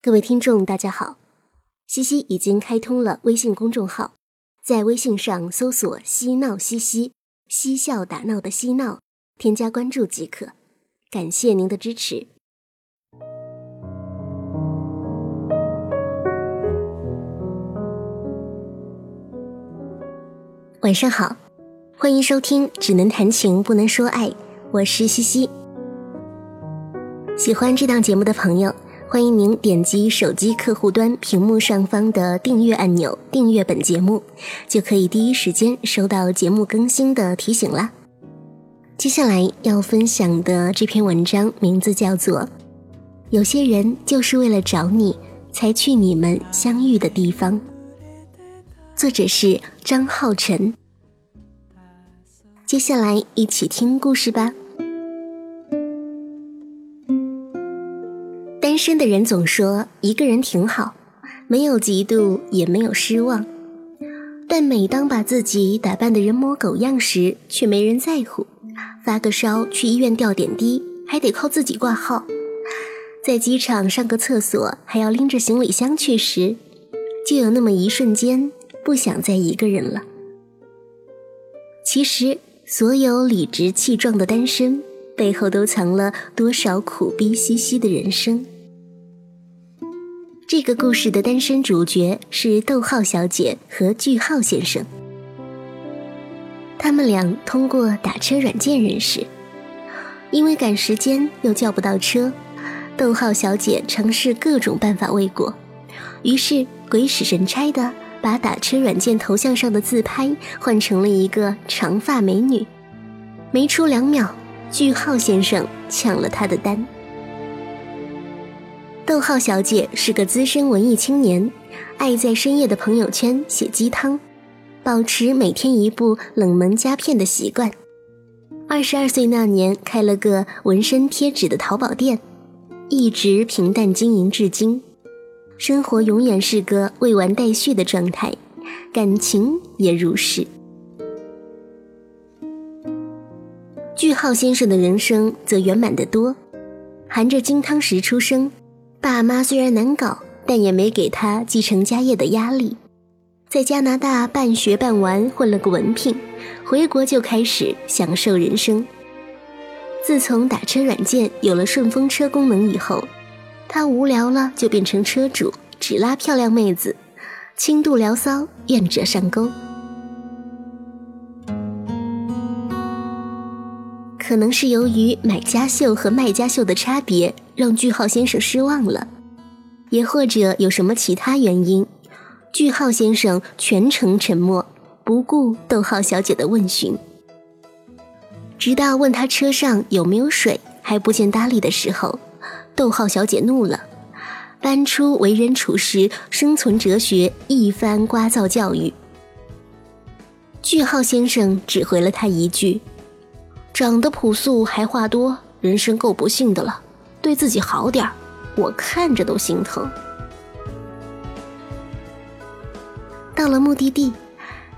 各位听众，大家好。西西已经开通了微信公众号，在微信上搜索“嬉闹西西”，嬉笑打闹的嬉闹，添加关注即可。感谢您的支持。晚上好，欢迎收听《只能谈情不能说爱》，我是西西。喜欢这档节目的朋友。欢迎您点击手机客户端屏幕上方的订阅按钮，订阅本节目，就可以第一时间收到节目更新的提醒啦。接下来要分享的这篇文章名字叫做《有些人就是为了找你才去你们相遇的地方》，作者是张浩晨。接下来一起听故事吧。单身的人总说一个人挺好，没有嫉妒，也没有失望。但每当把自己打扮的人模狗样时，却没人在乎。发个烧去医院吊点滴，还得靠自己挂号。在机场上个厕所，还要拎着行李箱去时，就有那么一瞬间不想再一个人了。其实，所有理直气壮的单身背后，都藏了多少苦逼兮兮的人生。这个故事的单身主角是逗号小姐和句号先生，他们俩通过打车软件认识，因为赶时间又叫不到车，逗号小姐尝试各种办法未果，于是鬼使神差的把打车软件头像上的自拍换成了一个长发美女，没出两秒，句号先生抢了她的单。逗号小姐是个资深文艺青年，爱在深夜的朋友圈写鸡汤，保持每天一部冷门佳片的习惯。二十二岁那年开了个纹身贴纸的淘宝店，一直平淡经营至今，生活永远是个未完待续的状态，感情也如是。句号先生的人生则圆满得多，含着金汤匙出生。爸妈虽然难搞，但也没给他继承家业的压力。在加拿大半学半玩混了个文凭，回国就开始享受人生。自从打车软件有了顺风车功能以后，他无聊了就变成车主，只拉漂亮妹子，轻度聊骚，愿者上钩。可能是由于买家秀和卖家秀的差别。让句号先生失望了，也或者有什么其他原因，句号先生全程沉默，不顾逗号小姐的问询，直到问他车上有没有水还不见搭理的时候，逗号小姐怒了，搬出为人处事、生存哲学一番聒噪教育。句号先生只回了他一句：“长得朴素还话多，人生够不幸的了。”对自己好点，我看着都心疼。到了目的地，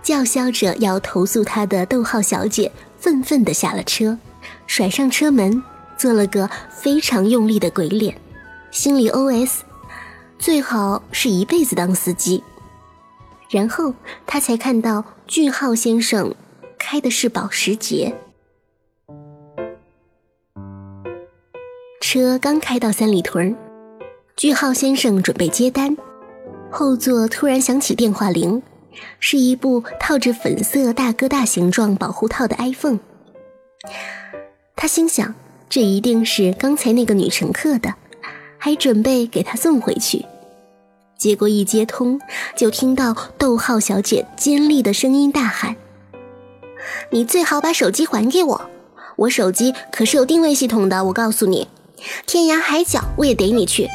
叫嚣着要投诉他的逗号小姐愤愤地下了车，甩上车门，做了个非常用力的鬼脸，心里 OS：最好是一辈子当司机。然后他才看到句号先生开的是保时捷。车刚开到三里屯，句号先生准备接单，后座突然响起电话铃，是一部套着粉色大哥大形状保护套的 iPhone。他心想，这一定是刚才那个女乘客的，还准备给她送回去。结果一接通，就听到逗号小姐尖利的声音大喊：“你最好把手机还给我，我手机可是有定位系统的，我告诉你。”天涯海角我也逮你去！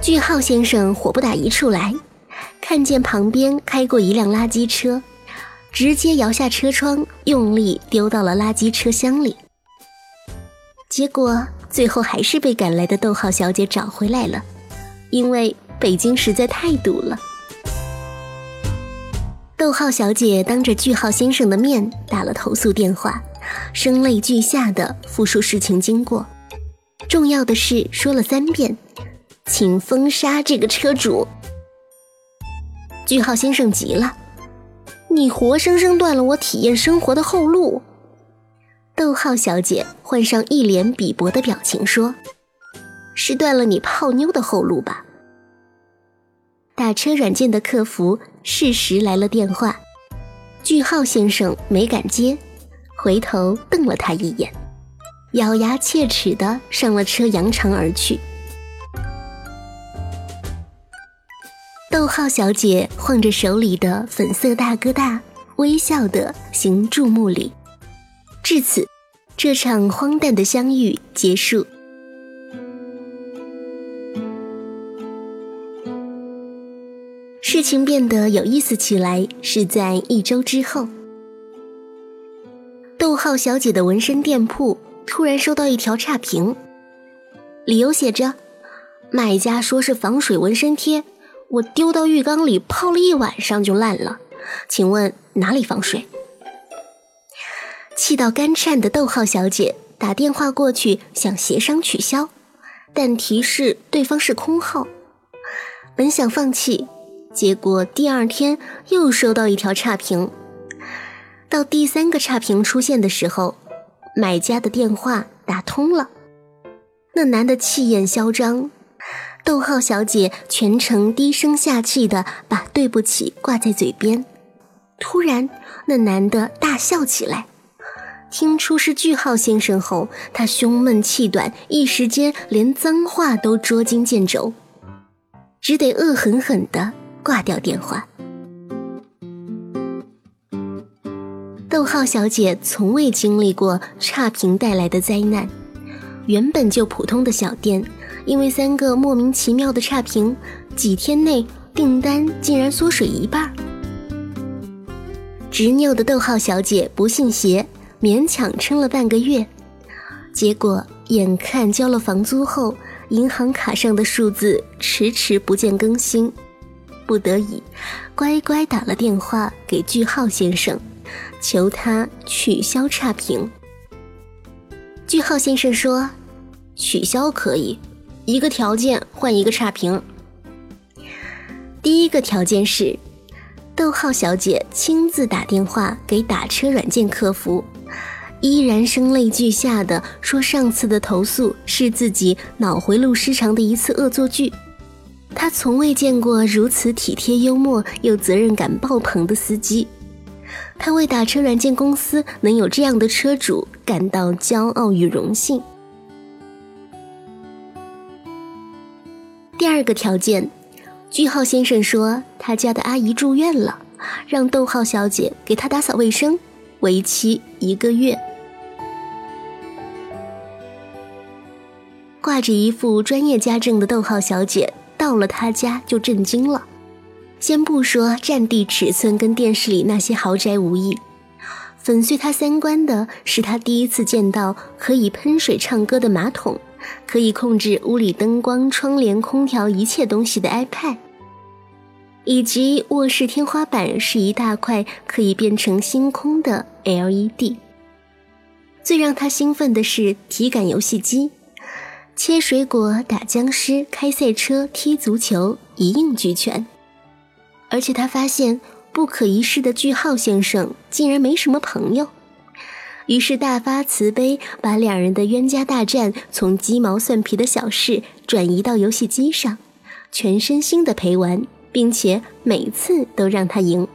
句号先生火不打一处来，看见旁边开过一辆垃圾车，直接摇下车窗，用力丢到了垃圾车厢里。结果最后还是被赶来的逗号小姐找回来了，因为北京实在太堵了。逗号小姐当着句号先生的面打了投诉电话。声泪俱下的复述事情经过，重要的是说了三遍，请封杀这个车主。句号先生急了：“你活生生断了我体验生活的后路。”逗号小姐换上一脸鄙薄的表情说：“是断了你泡妞的后路吧？”打车软件的客服适时来了电话，句号先生没敢接，回头瞪了他一眼，咬牙切齿的上了车，扬长而去。逗号小姐晃着手里的粉色大哥大，微笑的行注目礼。至此，这场荒诞的相遇结束。事情变得有意思起来是在一周之后，逗号小姐的纹身店铺突然收到一条差评，理由写着：“卖家说是防水纹身贴。”我丢到浴缸里泡了一晚上就烂了，请问哪里防水？气到肝颤的逗号小姐打电话过去想协商取消，但提示对方是空号。本想放弃，结果第二天又收到一条差评。到第三个差评出现的时候，买家的电话打通了，那男的气焰嚣张。逗号小姐全程低声下气的把“对不起”挂在嘴边，突然，那男的大笑起来。听出是句号先生后，他胸闷气短，一时间连脏话都捉襟见肘，只得恶狠狠的挂掉电话。逗号小姐从未经历过差评带来的灾难，原本就普通的小店。因为三个莫名其妙的差评，几天内订单竟然缩水一半。执拗的逗号小姐不信邪，勉强撑了半个月，结果眼看交了房租后，银行卡上的数字迟迟不见更新，不得已，乖乖打了电话给句号先生，求他取消差评。句号先生说：“取消可以。”一个条件换一个差评。第一个条件是，逗号小姐亲自打电话给打车软件客服，依然声泪俱下的说上次的投诉是自己脑回路失常的一次恶作剧。她从未见过如此体贴幽默又责任感爆棚的司机，他为打车软件公司能有这样的车主感到骄傲与荣幸。第二个条件，句号先生说他家的阿姨住院了，让逗号小姐给他打扫卫生，为期一个月。挂着一副专业家政的逗号小姐到了他家就震惊了。先不说占地尺寸跟电视里那些豪宅无异，粉碎他三观的是他第一次见到可以喷水唱歌的马桶。可以控制屋里灯光、窗帘、空调一切东西的 iPad，以及卧室天花板是一大块可以变成星空的 LED。最让他兴奋的是体感游戏机，切水果、打僵尸、开赛车、踢足球一应俱全。而且他发现不可一世的句号先生竟然没什么朋友。于是大发慈悲，把两人的冤家大战从鸡毛蒜皮的小事转移到游戏机上，全身心的陪玩，并且每次都让他赢。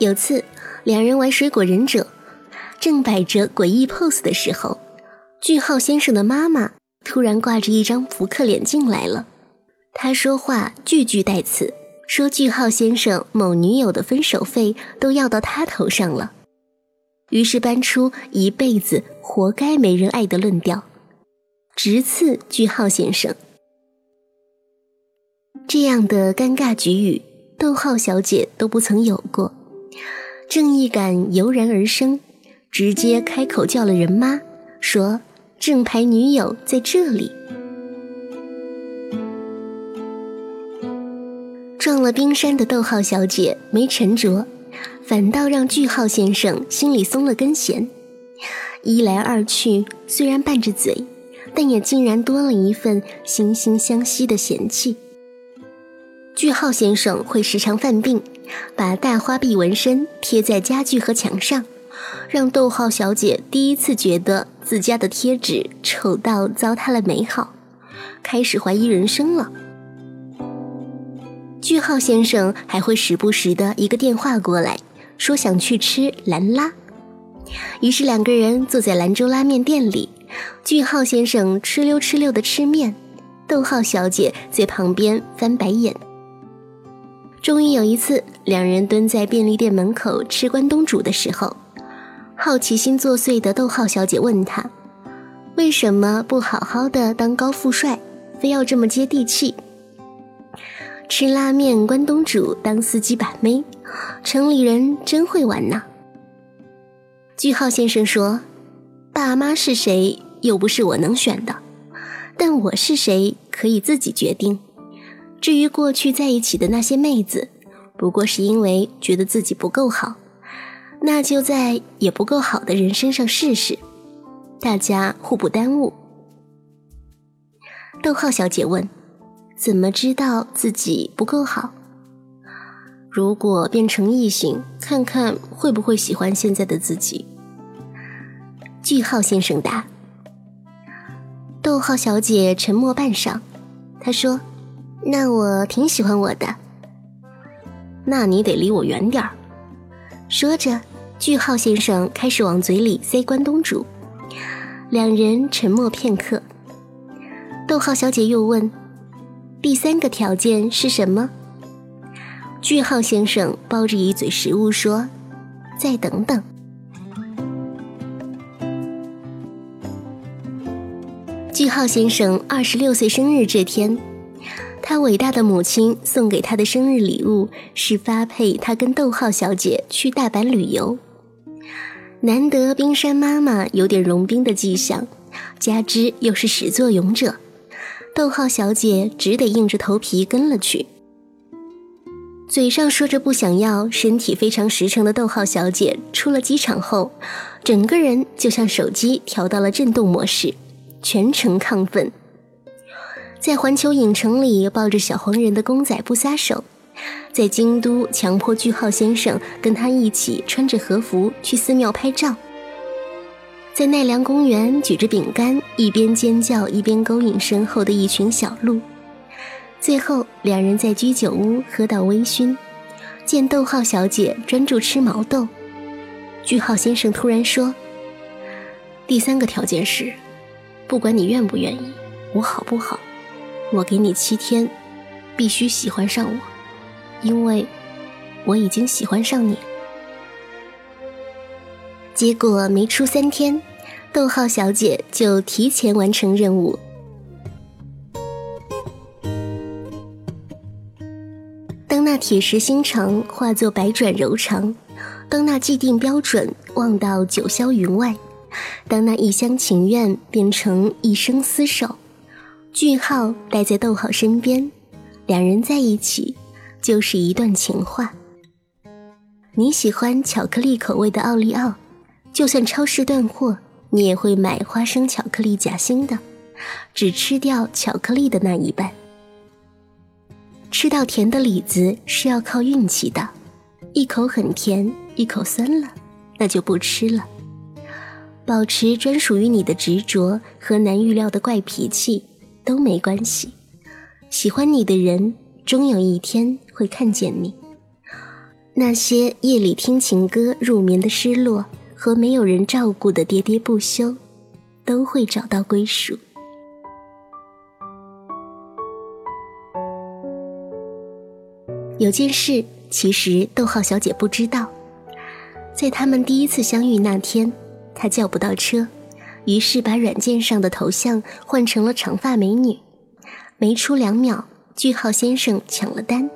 有次，两人玩水果忍者，正摆着诡异 pose 的时候，句号先生的妈妈突然挂着一张扑克脸进来了，他说话句句带刺。说句号先生某女友的分手费都要到他头上了，于是搬出一辈子活该没人爱的论调，直刺句号先生。这样的尴尬局语，逗号小姐都不曾有过，正义感油然而生，直接开口叫了人妈，说正牌女友在这里。撞了冰山的逗号小姐没沉着，反倒让句号先生心里松了根弦。一来二去，虽然拌着嘴，但也竟然多了一份惺惺相惜的嫌弃。句号先生会时常犯病，把大花臂纹身贴在家具和墙上，让逗号小姐第一次觉得自家的贴纸丑到糟蹋了美好，开始怀疑人生了。句号先生还会时不时的一个电话过来，说想去吃兰拉，于是两个人坐在兰州拉面店里，句号先生哧溜哧溜的吃面，逗号小姐在旁边翻白眼。终于有一次，两人蹲在便利店门口吃关东煮的时候，好奇心作祟的逗号小姐问他：“为什么不好好的当高富帅，非要这么接地气？吃拉面、关东煮、当司机把妹，城里人真会玩呐。”句号先生说：“爸妈是谁，又不是我能选的，但我是谁，可以自己决定。”至于过去在一起的那些妹子，不过是因为觉得自己不够好，那就在也不够好的人身上试试，大家互不耽误。逗号小姐问：“怎么知道自己不够好？如果变成异性，看看会不会喜欢现在的自己？”句号先生答。逗号小姐沉默半晌，她说。那我挺喜欢我的，那你得离我远点儿。说着，句号先生开始往嘴里塞关东煮。两人沉默片刻，逗号小姐又问：“第三个条件是什么？”句号先生包着一嘴食物说：“再等等。”句号先生二十六岁生日这天。他伟大的母亲送给他的生日礼物是发配他跟逗号小姐去大阪旅游。难得冰山妈妈有点融冰的迹象，加之又是始作俑者，逗号小姐只得硬着头皮跟了去。嘴上说着不想要，身体非常实诚的逗号小姐出了机场后，整个人就像手机调到了震动模式，全程亢奋。在环球影城里抱着小黄人的公仔不撒手，在京都强迫句号先生跟他一起穿着和服去寺庙拍照，在奈良公园举着饼干一边尖叫一边勾引身后的一群小鹿，最后两人在居酒屋喝到微醺，见逗号小姐专注吃毛豆，句号先生突然说：“第三个条件是，不管你愿不愿意，我好不好？”我给你七天，必须喜欢上我，因为我已经喜欢上你。结果没出三天，逗号小姐就提前完成任务。当那铁石心肠化作百转柔肠，当那既定标准望到九霄云外，当那一厢情愿变成一生厮守。句号待在逗号身边，两人在一起就是一段情话。你喜欢巧克力口味的奥利奥，就算超市断货，你也会买花生巧克力夹心的，只吃掉巧克力的那一半。吃到甜的李子是要靠运气的，一口很甜，一口酸了，那就不吃了。保持专属于你的执着和难预料的怪脾气。都没关系，喜欢你的人终有一天会看见你。那些夜里听情歌入眠的失落和没有人照顾的喋喋不休，都会找到归属。有件事，其实逗号小姐不知道，在他们第一次相遇那天，她叫不到车。于是把软件上的头像换成了长发美女，没出两秒，句号先生抢了单。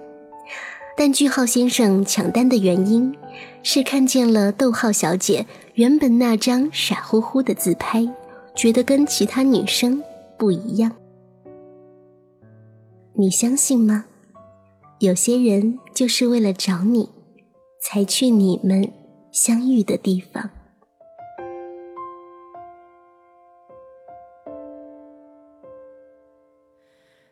但句号先生抢单的原因，是看见了逗号小姐原本那张傻乎乎的自拍，觉得跟其他女生不一样。你相信吗？有些人就是为了找你，才去你们相遇的地方。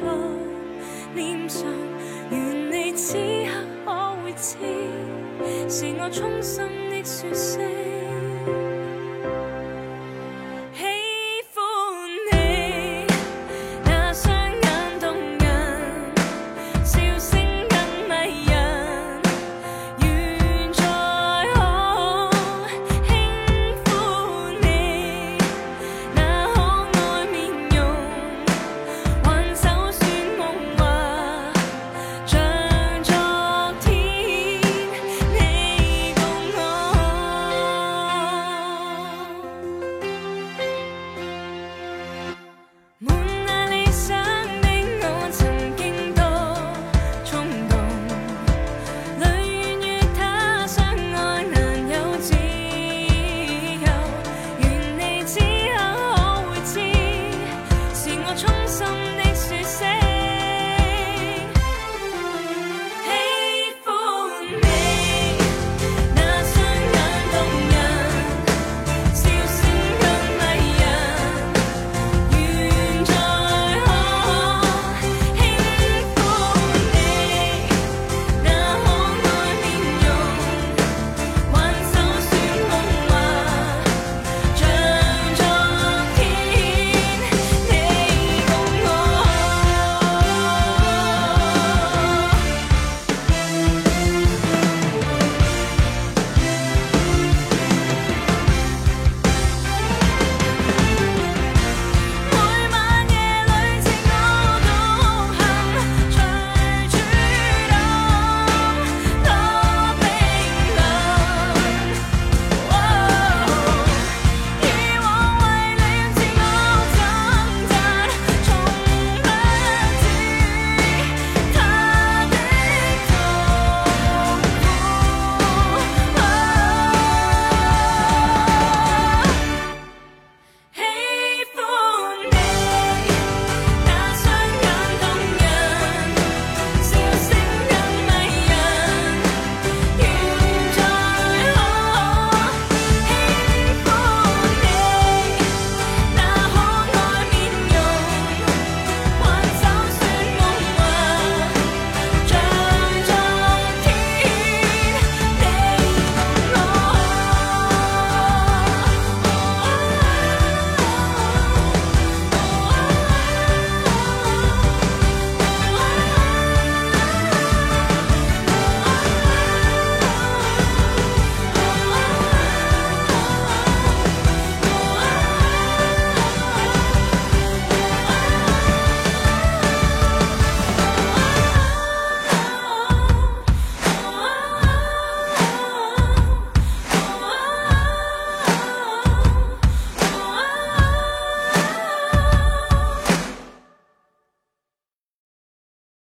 在脸上，愿你此刻可会知，是我衷心的说声。